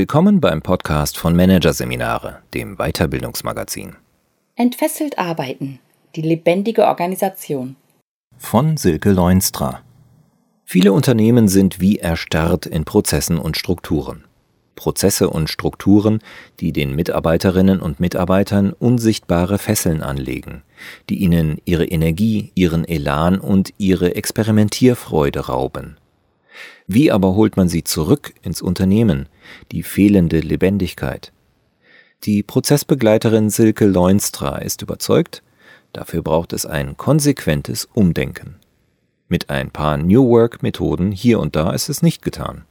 Willkommen beim Podcast von Managerseminare, dem Weiterbildungsmagazin. Entfesselt arbeiten, die lebendige Organisation. Von Silke Leunstra. Viele Unternehmen sind wie erstarrt in Prozessen und Strukturen. Prozesse und Strukturen, die den Mitarbeiterinnen und Mitarbeitern unsichtbare Fesseln anlegen, die ihnen ihre Energie, ihren Elan und ihre Experimentierfreude rauben. Wie aber holt man sie zurück ins Unternehmen, die fehlende Lebendigkeit? Die Prozessbegleiterin Silke Leunstra ist überzeugt, dafür braucht es ein konsequentes Umdenken. Mit ein paar New Work-Methoden hier und da ist es nicht getan.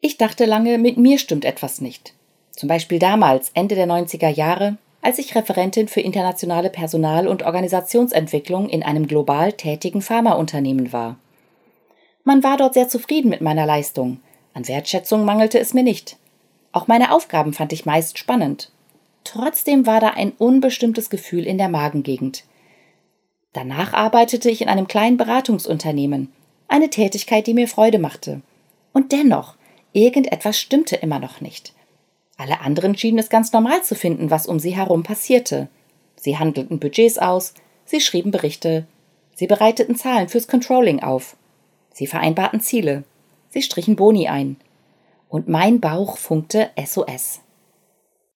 Ich dachte lange, mit mir stimmt etwas nicht. Zum Beispiel damals, Ende der 90er Jahre, als ich Referentin für internationale Personal- und Organisationsentwicklung in einem global tätigen Pharmaunternehmen war. Man war dort sehr zufrieden mit meiner Leistung. An Wertschätzung mangelte es mir nicht. Auch meine Aufgaben fand ich meist spannend. Trotzdem war da ein unbestimmtes Gefühl in der Magengegend. Danach arbeitete ich in einem kleinen Beratungsunternehmen, eine Tätigkeit, die mir Freude machte. Und dennoch, irgendetwas stimmte immer noch nicht. Alle anderen schienen es ganz normal zu finden, was um sie herum passierte. Sie handelten Budgets aus, sie schrieben Berichte, sie bereiteten Zahlen fürs Controlling auf. Sie vereinbarten Ziele. Sie strichen Boni ein. Und mein Bauch funkte SOS.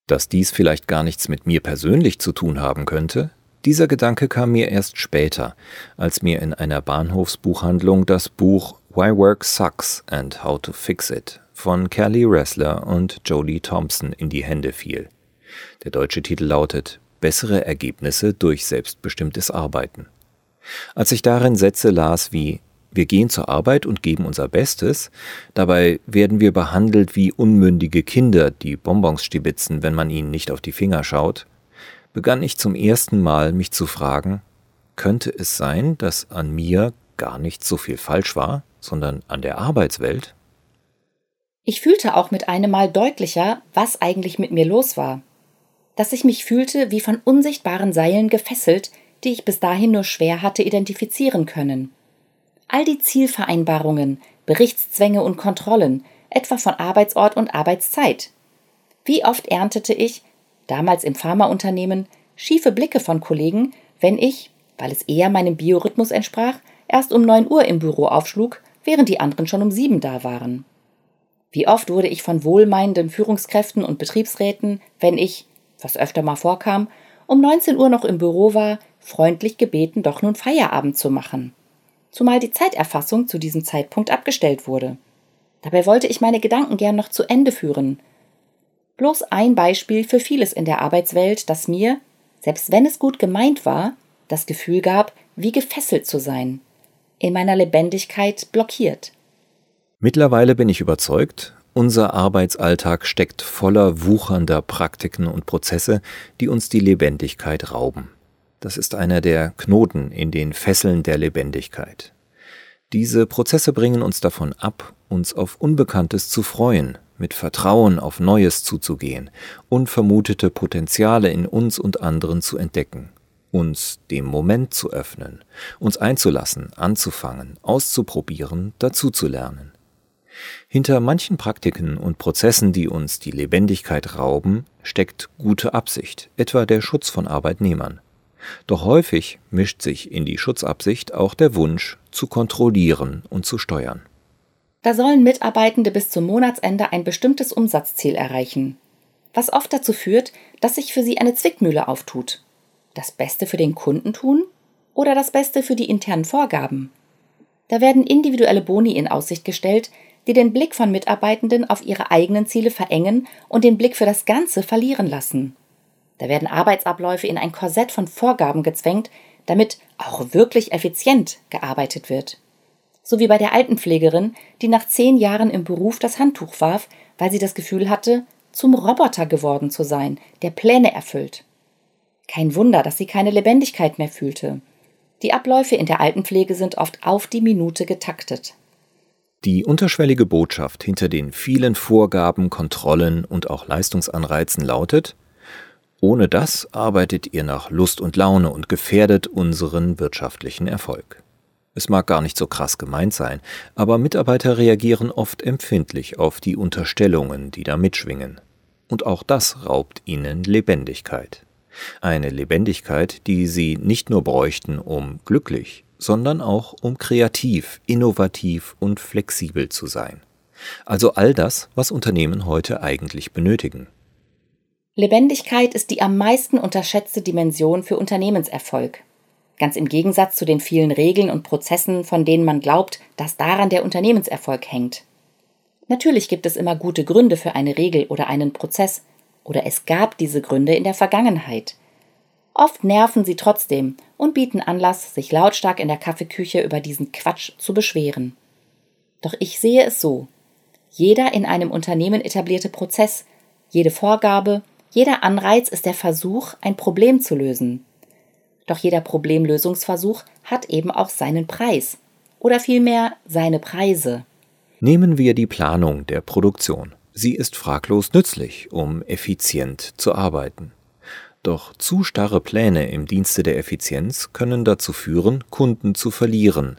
Dass dies vielleicht gar nichts mit mir persönlich zu tun haben könnte, dieser Gedanke kam mir erst später, als mir in einer Bahnhofsbuchhandlung das Buch Why Work Sucks and How to Fix It von Kelly Ressler und Jodie Thompson in die Hände fiel. Der deutsche Titel lautet Bessere Ergebnisse durch selbstbestimmtes Arbeiten. Als ich darin Sätze las wie wir gehen zur Arbeit und geben unser Bestes, dabei werden wir behandelt wie unmündige Kinder, die Bonbons stibitzen, wenn man ihnen nicht auf die Finger schaut, begann ich zum ersten Mal mich zu fragen, könnte es sein, dass an mir gar nicht so viel falsch war, sondern an der Arbeitswelt? Ich fühlte auch mit einem Mal deutlicher, was eigentlich mit mir los war. Dass ich mich fühlte wie von unsichtbaren Seilen gefesselt, die ich bis dahin nur schwer hatte identifizieren können all die Zielvereinbarungen, Berichtszwänge und Kontrollen, etwa von Arbeitsort und Arbeitszeit. Wie oft erntete ich, damals im Pharmaunternehmen, schiefe Blicke von Kollegen, wenn ich, weil es eher meinem Biorhythmus entsprach, erst um neun Uhr im Büro aufschlug, während die anderen schon um sieben da waren. Wie oft wurde ich von wohlmeinenden Führungskräften und Betriebsräten, wenn ich, was öfter mal vorkam, um 19 Uhr noch im Büro war, freundlich gebeten, doch nun Feierabend zu machen zumal die Zeiterfassung zu diesem Zeitpunkt abgestellt wurde. Dabei wollte ich meine Gedanken gern noch zu Ende führen. Bloß ein Beispiel für vieles in der Arbeitswelt, das mir, selbst wenn es gut gemeint war, das Gefühl gab, wie gefesselt zu sein, in meiner Lebendigkeit blockiert. Mittlerweile bin ich überzeugt, unser Arbeitsalltag steckt voller wuchernder Praktiken und Prozesse, die uns die Lebendigkeit rauben. Das ist einer der Knoten in den Fesseln der Lebendigkeit. Diese Prozesse bringen uns davon ab, uns auf Unbekanntes zu freuen, mit Vertrauen auf Neues zuzugehen, unvermutete Potenziale in uns und anderen zu entdecken, uns dem Moment zu öffnen, uns einzulassen, anzufangen, auszuprobieren, dazuzulernen. Hinter manchen Praktiken und Prozessen, die uns die Lebendigkeit rauben, steckt gute Absicht, etwa der Schutz von Arbeitnehmern. Doch häufig mischt sich in die Schutzabsicht auch der Wunsch, zu kontrollieren und zu steuern. Da sollen Mitarbeitende bis zum Monatsende ein bestimmtes Umsatzziel erreichen, was oft dazu führt, dass sich für sie eine Zwickmühle auftut. Das Beste für den Kunden tun oder das Beste für die internen Vorgaben? Da werden individuelle Boni in Aussicht gestellt, die den Blick von Mitarbeitenden auf ihre eigenen Ziele verengen und den Blick für das Ganze verlieren lassen. Da werden Arbeitsabläufe in ein Korsett von Vorgaben gezwängt, damit auch wirklich effizient gearbeitet wird. So wie bei der Altenpflegerin, die nach zehn Jahren im Beruf das Handtuch warf, weil sie das Gefühl hatte, zum Roboter geworden zu sein, der Pläne erfüllt. Kein Wunder, dass sie keine Lebendigkeit mehr fühlte. Die Abläufe in der Altenpflege sind oft auf die Minute getaktet. Die unterschwellige Botschaft hinter den vielen Vorgaben, Kontrollen und auch Leistungsanreizen lautet, ohne das arbeitet ihr nach Lust und Laune und gefährdet unseren wirtschaftlichen Erfolg. Es mag gar nicht so krass gemeint sein, aber Mitarbeiter reagieren oft empfindlich auf die Unterstellungen, die da mitschwingen. Und auch das raubt ihnen Lebendigkeit. Eine Lebendigkeit, die sie nicht nur bräuchten, um glücklich, sondern auch um kreativ, innovativ und flexibel zu sein. Also all das, was Unternehmen heute eigentlich benötigen. Lebendigkeit ist die am meisten unterschätzte Dimension für Unternehmenserfolg. Ganz im Gegensatz zu den vielen Regeln und Prozessen, von denen man glaubt, dass daran der Unternehmenserfolg hängt. Natürlich gibt es immer gute Gründe für eine Regel oder einen Prozess, oder es gab diese Gründe in der Vergangenheit. Oft nerven sie trotzdem und bieten Anlass, sich lautstark in der Kaffeeküche über diesen Quatsch zu beschweren. Doch ich sehe es so. Jeder in einem Unternehmen etablierte Prozess, jede Vorgabe, jeder Anreiz ist der Versuch, ein Problem zu lösen. Doch jeder Problemlösungsversuch hat eben auch seinen Preis oder vielmehr seine Preise. Nehmen wir die Planung der Produktion. Sie ist fraglos nützlich, um effizient zu arbeiten. Doch zu starre Pläne im Dienste der Effizienz können dazu führen, Kunden zu verlieren,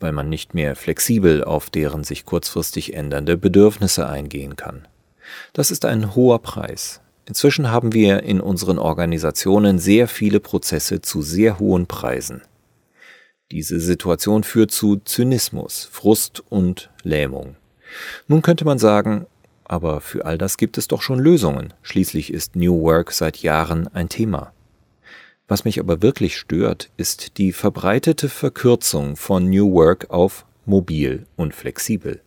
weil man nicht mehr flexibel auf deren sich kurzfristig ändernde Bedürfnisse eingehen kann. Das ist ein hoher Preis, Inzwischen haben wir in unseren Organisationen sehr viele Prozesse zu sehr hohen Preisen. Diese Situation führt zu Zynismus, Frust und Lähmung. Nun könnte man sagen, aber für all das gibt es doch schon Lösungen. Schließlich ist New Work seit Jahren ein Thema. Was mich aber wirklich stört, ist die verbreitete Verkürzung von New Work auf mobil und flexibel.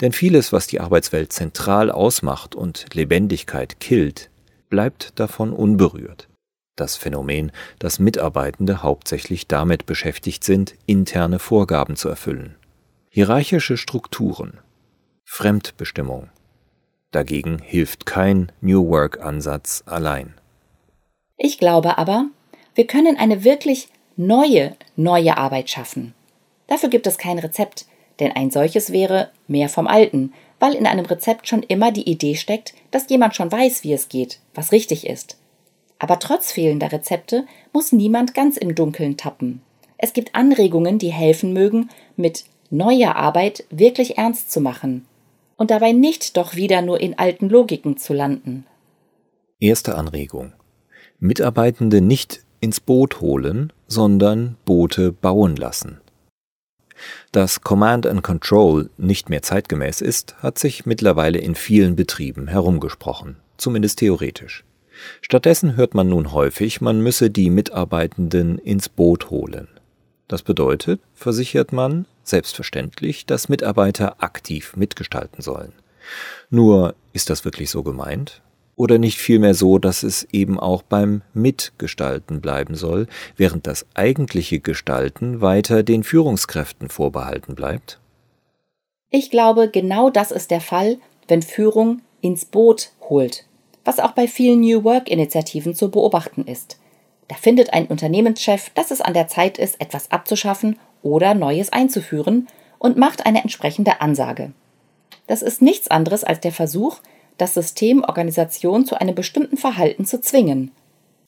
Denn vieles, was die Arbeitswelt zentral ausmacht und Lebendigkeit killt, bleibt davon unberührt. Das Phänomen, dass Mitarbeitende hauptsächlich damit beschäftigt sind, interne Vorgaben zu erfüllen. Hierarchische Strukturen, Fremdbestimmung. Dagegen hilft kein New Work-Ansatz allein. Ich glaube aber, wir können eine wirklich neue, neue Arbeit schaffen. Dafür gibt es kein Rezept, denn ein solches wäre mehr vom Alten, weil in einem Rezept schon immer die Idee steckt, dass jemand schon weiß, wie es geht, was richtig ist. Aber trotz fehlender Rezepte muss niemand ganz im Dunkeln tappen. Es gibt Anregungen, die helfen mögen, mit neuer Arbeit wirklich ernst zu machen und dabei nicht doch wieder nur in alten Logiken zu landen. Erste Anregung. Mitarbeitende nicht ins Boot holen, sondern Boote bauen lassen. Dass Command and Control nicht mehr zeitgemäß ist, hat sich mittlerweile in vielen Betrieben herumgesprochen, zumindest theoretisch. Stattdessen hört man nun häufig, man müsse die Mitarbeitenden ins Boot holen. Das bedeutet, versichert man, selbstverständlich, dass Mitarbeiter aktiv mitgestalten sollen. Nur ist das wirklich so gemeint? Oder nicht vielmehr so, dass es eben auch beim Mitgestalten bleiben soll, während das eigentliche Gestalten weiter den Führungskräften vorbehalten bleibt? Ich glaube, genau das ist der Fall, wenn Führung ins Boot holt, was auch bei vielen New Work-Initiativen zu beobachten ist. Da findet ein Unternehmenschef, dass es an der Zeit ist, etwas abzuschaffen oder Neues einzuführen und macht eine entsprechende Ansage. Das ist nichts anderes als der Versuch, das System Organisation zu einem bestimmten Verhalten zu zwingen.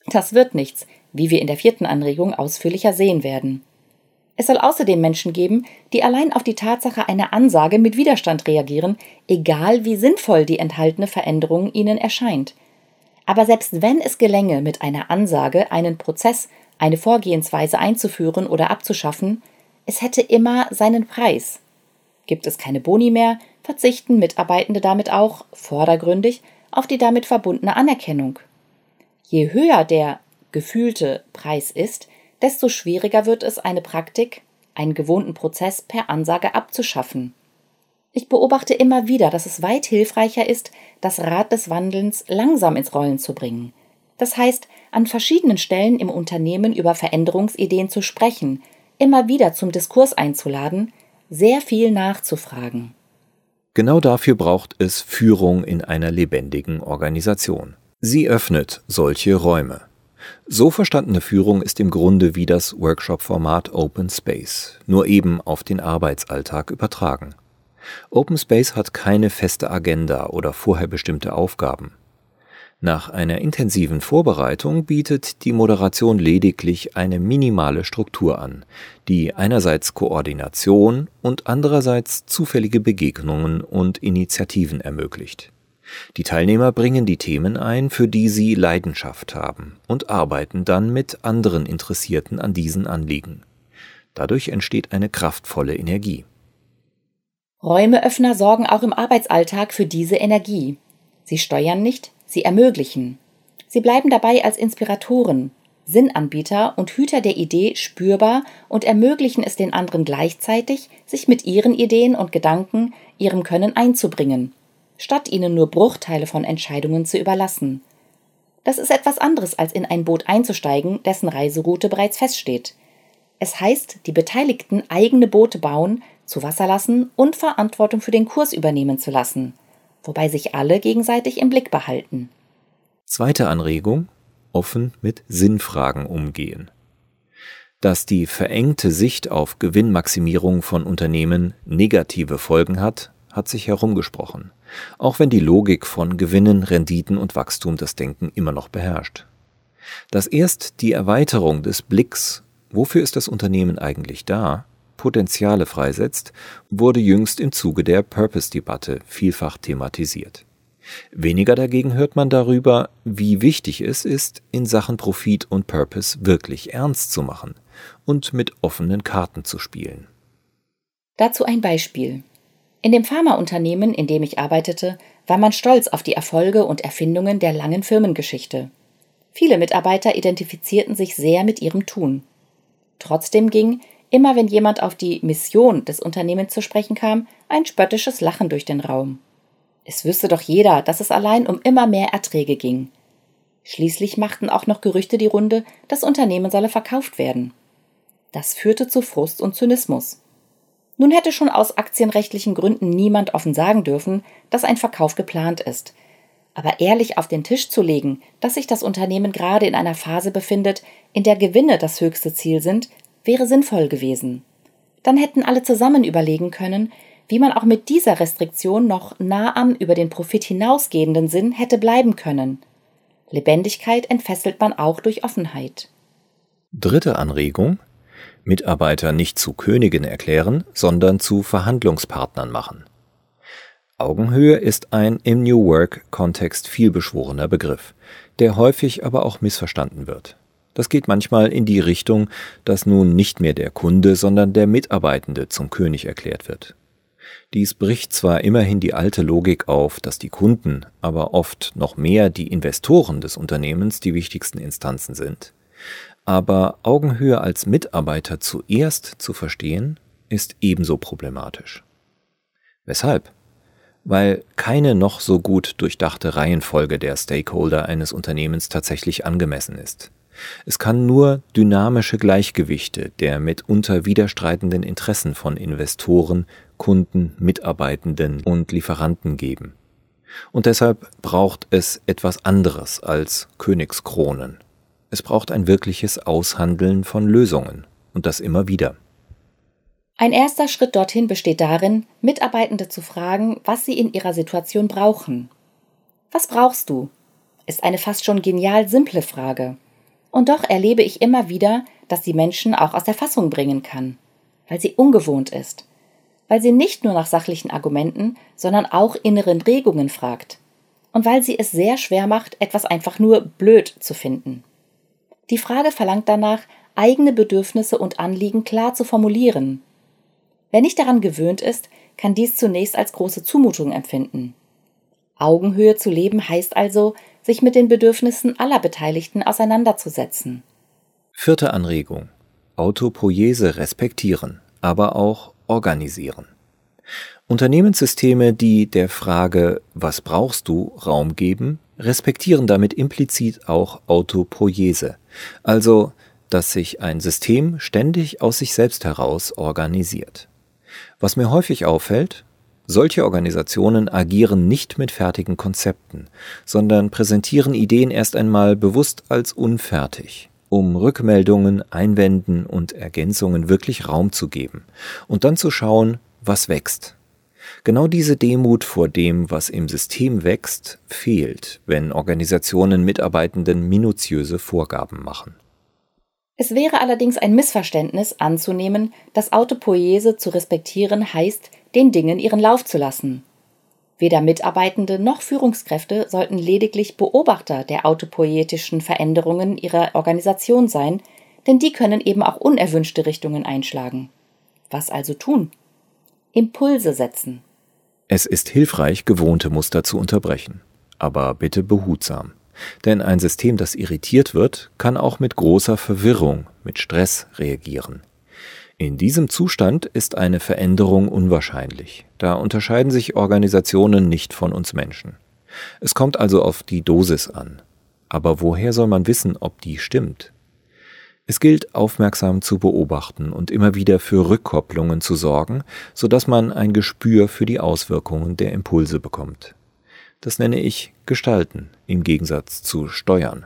Das wird nichts, wie wir in der vierten Anregung ausführlicher sehen werden. Es soll außerdem Menschen geben, die allein auf die Tatsache einer Ansage mit Widerstand reagieren, egal wie sinnvoll die enthaltene Veränderung ihnen erscheint. Aber selbst wenn es gelänge, mit einer Ansage einen Prozess, eine Vorgehensweise einzuführen oder abzuschaffen, es hätte immer seinen Preis. Gibt es keine Boni mehr, verzichten Mitarbeitende damit auch vordergründig auf die damit verbundene Anerkennung. Je höher der gefühlte Preis ist, desto schwieriger wird es, eine Praktik, einen gewohnten Prozess per Ansage abzuschaffen. Ich beobachte immer wieder, dass es weit hilfreicher ist, das Rad des Wandelns langsam ins Rollen zu bringen. Das heißt, an verschiedenen Stellen im Unternehmen über Veränderungsideen zu sprechen, immer wieder zum Diskurs einzuladen, sehr viel nachzufragen. Genau dafür braucht es Führung in einer lebendigen Organisation. Sie öffnet solche Räume. So verstandene Führung ist im Grunde wie das Workshop-Format Open Space, nur eben auf den Arbeitsalltag übertragen. Open Space hat keine feste Agenda oder vorher bestimmte Aufgaben. Nach einer intensiven Vorbereitung bietet die Moderation lediglich eine minimale Struktur an, die einerseits Koordination und andererseits zufällige Begegnungen und Initiativen ermöglicht. Die Teilnehmer bringen die Themen ein, für die sie Leidenschaft haben, und arbeiten dann mit anderen Interessierten an diesen Anliegen. Dadurch entsteht eine kraftvolle Energie. Räumeöffner sorgen auch im Arbeitsalltag für diese Energie. Sie steuern nicht, sie ermöglichen. Sie bleiben dabei als Inspiratoren, Sinnanbieter und Hüter der Idee spürbar und ermöglichen es den anderen gleichzeitig, sich mit ihren Ideen und Gedanken, ihrem Können einzubringen, statt ihnen nur Bruchteile von Entscheidungen zu überlassen. Das ist etwas anderes, als in ein Boot einzusteigen, dessen Reiseroute bereits feststeht. Es heißt, die Beteiligten eigene Boote bauen, zu Wasser lassen und Verantwortung für den Kurs übernehmen zu lassen, wobei sich alle gegenseitig im Blick behalten. Zweite Anregung offen mit Sinnfragen umgehen. Dass die verengte Sicht auf Gewinnmaximierung von Unternehmen negative Folgen hat, hat sich herumgesprochen, auch wenn die Logik von Gewinnen, Renditen und Wachstum das Denken immer noch beherrscht. Dass erst die Erweiterung des Blicks wofür ist das Unternehmen eigentlich da, Potenziale freisetzt, wurde jüngst im Zuge der Purpose-Debatte vielfach thematisiert. Weniger dagegen hört man darüber, wie wichtig es ist, in Sachen Profit und Purpose wirklich ernst zu machen und mit offenen Karten zu spielen. Dazu ein Beispiel. In dem Pharmaunternehmen, in dem ich arbeitete, war man stolz auf die Erfolge und Erfindungen der langen Firmengeschichte. Viele Mitarbeiter identifizierten sich sehr mit ihrem Tun. Trotzdem ging, immer wenn jemand auf die Mission des Unternehmens zu sprechen kam, ein spöttisches Lachen durch den Raum. Es wüsste doch jeder, dass es allein um immer mehr Erträge ging. Schließlich machten auch noch Gerüchte die Runde, das Unternehmen solle verkauft werden. Das führte zu Frust und Zynismus. Nun hätte schon aus aktienrechtlichen Gründen niemand offen sagen dürfen, dass ein Verkauf geplant ist, aber ehrlich auf den Tisch zu legen, dass sich das Unternehmen gerade in einer Phase befindet, in der Gewinne das höchste Ziel sind, wäre sinnvoll gewesen. Dann hätten alle zusammen überlegen können, wie man auch mit dieser Restriktion noch nah am über den Profit hinausgehenden Sinn hätte bleiben können. Lebendigkeit entfesselt man auch durch Offenheit. Dritte Anregung Mitarbeiter nicht zu Königen erklären, sondern zu Verhandlungspartnern machen. Augenhöhe ist ein im New Work-Kontext vielbeschworener Begriff, der häufig aber auch missverstanden wird. Das geht manchmal in die Richtung, dass nun nicht mehr der Kunde, sondern der Mitarbeitende zum König erklärt wird. Dies bricht zwar immerhin die alte Logik auf, dass die Kunden, aber oft noch mehr die Investoren des Unternehmens die wichtigsten Instanzen sind, aber Augenhöhe als Mitarbeiter zuerst zu verstehen, ist ebenso problematisch. Weshalb? weil keine noch so gut durchdachte Reihenfolge der Stakeholder eines Unternehmens tatsächlich angemessen ist. Es kann nur dynamische Gleichgewichte der mitunter widerstreitenden Interessen von Investoren, Kunden, Mitarbeitenden und Lieferanten geben. Und deshalb braucht es etwas anderes als Königskronen. Es braucht ein wirkliches Aushandeln von Lösungen und das immer wieder. Ein erster Schritt dorthin besteht darin, Mitarbeitende zu fragen, was sie in ihrer Situation brauchen. Was brauchst du? ist eine fast schon genial simple Frage. Und doch erlebe ich immer wieder, dass sie Menschen auch aus der Fassung bringen kann, weil sie ungewohnt ist, weil sie nicht nur nach sachlichen Argumenten, sondern auch inneren Regungen fragt und weil sie es sehr schwer macht, etwas einfach nur blöd zu finden. Die Frage verlangt danach, eigene Bedürfnisse und Anliegen klar zu formulieren Wer nicht daran gewöhnt ist, kann dies zunächst als große Zumutung empfinden. Augenhöhe zu leben heißt also, sich mit den Bedürfnissen aller Beteiligten auseinanderzusetzen. Vierte Anregung. Autopoiese respektieren, aber auch organisieren. Unternehmenssysteme, die der Frage Was brauchst du Raum geben, respektieren damit implizit auch Autopoiese, also dass sich ein System ständig aus sich selbst heraus organisiert. Was mir häufig auffällt, solche Organisationen agieren nicht mit fertigen Konzepten, sondern präsentieren Ideen erst einmal bewusst als unfertig, um Rückmeldungen, Einwänden und Ergänzungen wirklich Raum zu geben und dann zu schauen, was wächst. Genau diese Demut vor dem, was im System wächst, fehlt, wenn Organisationen Mitarbeitenden minutiöse Vorgaben machen. Es wäre allerdings ein Missverständnis anzunehmen, dass Autopoiese zu respektieren heißt, den Dingen ihren Lauf zu lassen. Weder Mitarbeitende noch Führungskräfte sollten lediglich Beobachter der autopoietischen Veränderungen ihrer Organisation sein, denn die können eben auch unerwünschte Richtungen einschlagen. Was also tun? Impulse setzen. Es ist hilfreich, gewohnte Muster zu unterbrechen, aber bitte behutsam. Denn ein System, das irritiert wird, kann auch mit großer Verwirrung, mit Stress reagieren. In diesem Zustand ist eine Veränderung unwahrscheinlich. Da unterscheiden sich Organisationen nicht von uns Menschen. Es kommt also auf die Dosis an. Aber woher soll man wissen, ob die stimmt? Es gilt aufmerksam zu beobachten und immer wieder für Rückkopplungen zu sorgen, so dass man ein Gespür für die Auswirkungen der Impulse bekommt. Das nenne ich Gestalten im Gegensatz zu Steuern.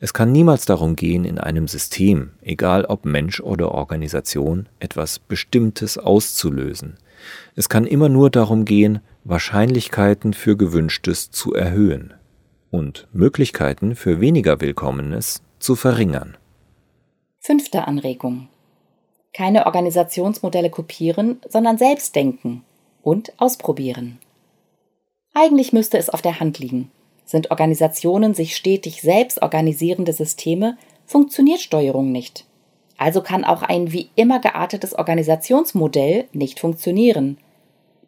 Es kann niemals darum gehen, in einem System, egal ob Mensch oder Organisation, etwas Bestimmtes auszulösen. Es kann immer nur darum gehen, Wahrscheinlichkeiten für Gewünschtes zu erhöhen und Möglichkeiten für weniger Willkommenes zu verringern. Fünfte Anregung. Keine Organisationsmodelle kopieren, sondern selbst denken und ausprobieren. Eigentlich müsste es auf der Hand liegen. Sind Organisationen sich stetig selbst organisierende Systeme, funktioniert Steuerung nicht. Also kann auch ein wie immer geartetes Organisationsmodell nicht funktionieren.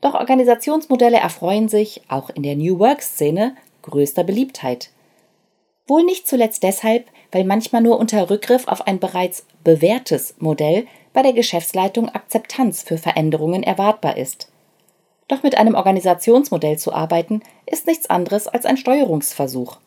Doch Organisationsmodelle erfreuen sich, auch in der New Work-Szene, größter Beliebtheit. Wohl nicht zuletzt deshalb, weil manchmal nur unter Rückgriff auf ein bereits bewährtes Modell bei der Geschäftsleitung Akzeptanz für Veränderungen erwartbar ist. Doch mit einem Organisationsmodell zu arbeiten, ist nichts anderes als ein Steuerungsversuch.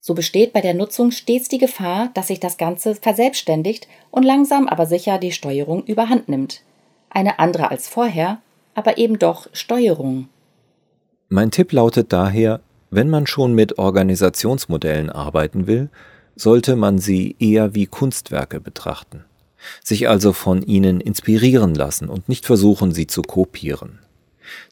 So besteht bei der Nutzung stets die Gefahr, dass sich das Ganze verselbstständigt und langsam aber sicher die Steuerung überhand nimmt. Eine andere als vorher, aber eben doch Steuerung. Mein Tipp lautet daher, wenn man schon mit Organisationsmodellen arbeiten will, sollte man sie eher wie Kunstwerke betrachten, sich also von ihnen inspirieren lassen und nicht versuchen, sie zu kopieren.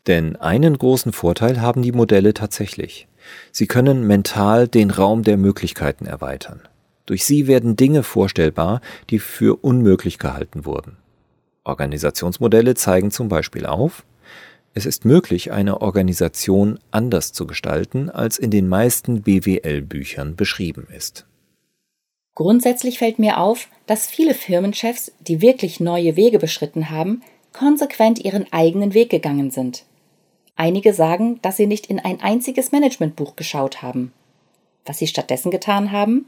Denn einen großen Vorteil haben die Modelle tatsächlich. Sie können mental den Raum der Möglichkeiten erweitern. Durch sie werden Dinge vorstellbar, die für unmöglich gehalten wurden. Organisationsmodelle zeigen zum Beispiel auf, es ist möglich, eine Organisation anders zu gestalten, als in den meisten BWL-Büchern beschrieben ist. Grundsätzlich fällt mir auf, dass viele Firmenchefs, die wirklich neue Wege beschritten haben, konsequent ihren eigenen Weg gegangen sind. Einige sagen, dass sie nicht in ein einziges Managementbuch geschaut haben. Was sie stattdessen getan haben?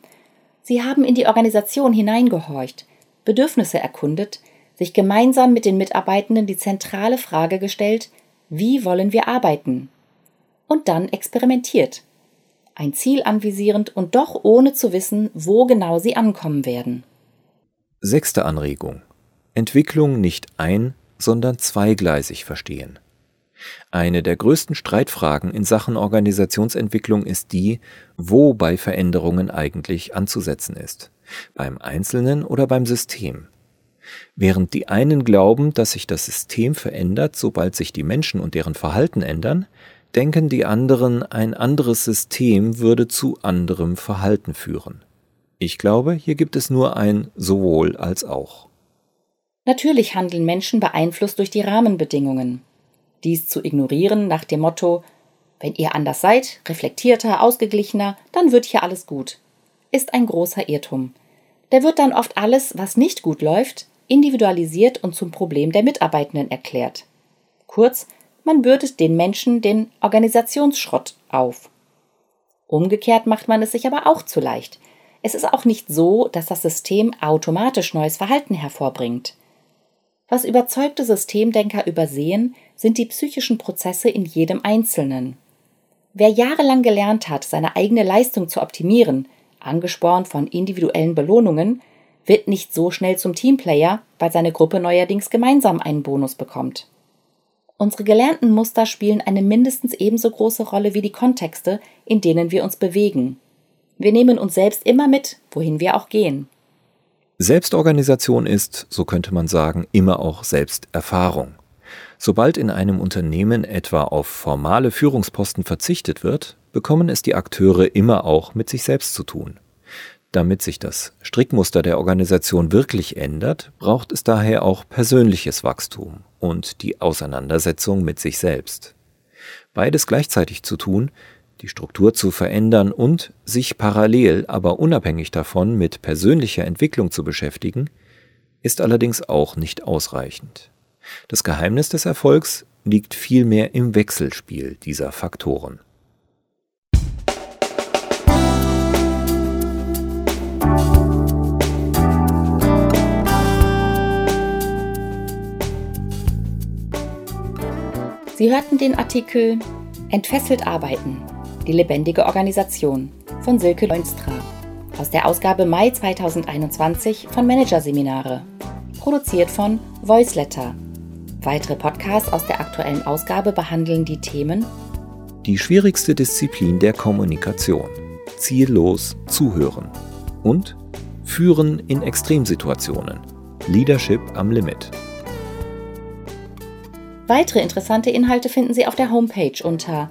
Sie haben in die Organisation hineingehorcht, Bedürfnisse erkundet, sich gemeinsam mit den Mitarbeitenden die zentrale Frage gestellt, wie wollen wir arbeiten? Und dann experimentiert. Ein Ziel anvisierend und doch ohne zu wissen, wo genau sie ankommen werden. Sechste Anregung. Entwicklung nicht ein, sondern zweigleisig verstehen. Eine der größten Streitfragen in Sachen Organisationsentwicklung ist die, wo bei Veränderungen eigentlich anzusetzen ist. Beim Einzelnen oder beim System. Während die einen glauben, dass sich das System verändert, sobald sich die Menschen und deren Verhalten ändern, denken die anderen, ein anderes System würde zu anderem Verhalten führen. Ich glaube, hier gibt es nur ein sowohl als auch. Natürlich handeln Menschen beeinflusst durch die Rahmenbedingungen. Dies zu ignorieren nach dem Motto, wenn ihr anders seid, reflektierter, ausgeglichener, dann wird hier alles gut, ist ein großer Irrtum. Der wird dann oft alles, was nicht gut läuft, individualisiert und zum Problem der Mitarbeitenden erklärt. Kurz, man bürdet den Menschen den Organisationsschrott auf. Umgekehrt macht man es sich aber auch zu leicht. Es ist auch nicht so, dass das System automatisch neues Verhalten hervorbringt. Was überzeugte Systemdenker übersehen, sind die psychischen Prozesse in jedem Einzelnen. Wer jahrelang gelernt hat, seine eigene Leistung zu optimieren, angespornt von individuellen Belohnungen, wird nicht so schnell zum Teamplayer, weil seine Gruppe neuerdings gemeinsam einen Bonus bekommt. Unsere gelernten Muster spielen eine mindestens ebenso große Rolle wie die Kontexte, in denen wir uns bewegen. Wir nehmen uns selbst immer mit, wohin wir auch gehen. Selbstorganisation ist, so könnte man sagen, immer auch Selbsterfahrung. Sobald in einem Unternehmen etwa auf formale Führungsposten verzichtet wird, bekommen es die Akteure immer auch mit sich selbst zu tun. Damit sich das Strickmuster der Organisation wirklich ändert, braucht es daher auch persönliches Wachstum und die Auseinandersetzung mit sich selbst. Beides gleichzeitig zu tun, die Struktur zu verändern und sich parallel, aber unabhängig davon mit persönlicher Entwicklung zu beschäftigen, ist allerdings auch nicht ausreichend. Das Geheimnis des Erfolgs liegt vielmehr im Wechselspiel dieser Faktoren. Sie hörten den Artikel Entfesselt arbeiten, die lebendige Organisation von Silke Leunstra aus der Ausgabe Mai 2021 von Managerseminare, produziert von Voiceletter. Weitere Podcasts aus der aktuellen Ausgabe behandeln die Themen Die schwierigste Disziplin der Kommunikation, ziellos zuhören und Führen in Extremsituationen, Leadership am Limit. Weitere interessante Inhalte finden Sie auf der Homepage unter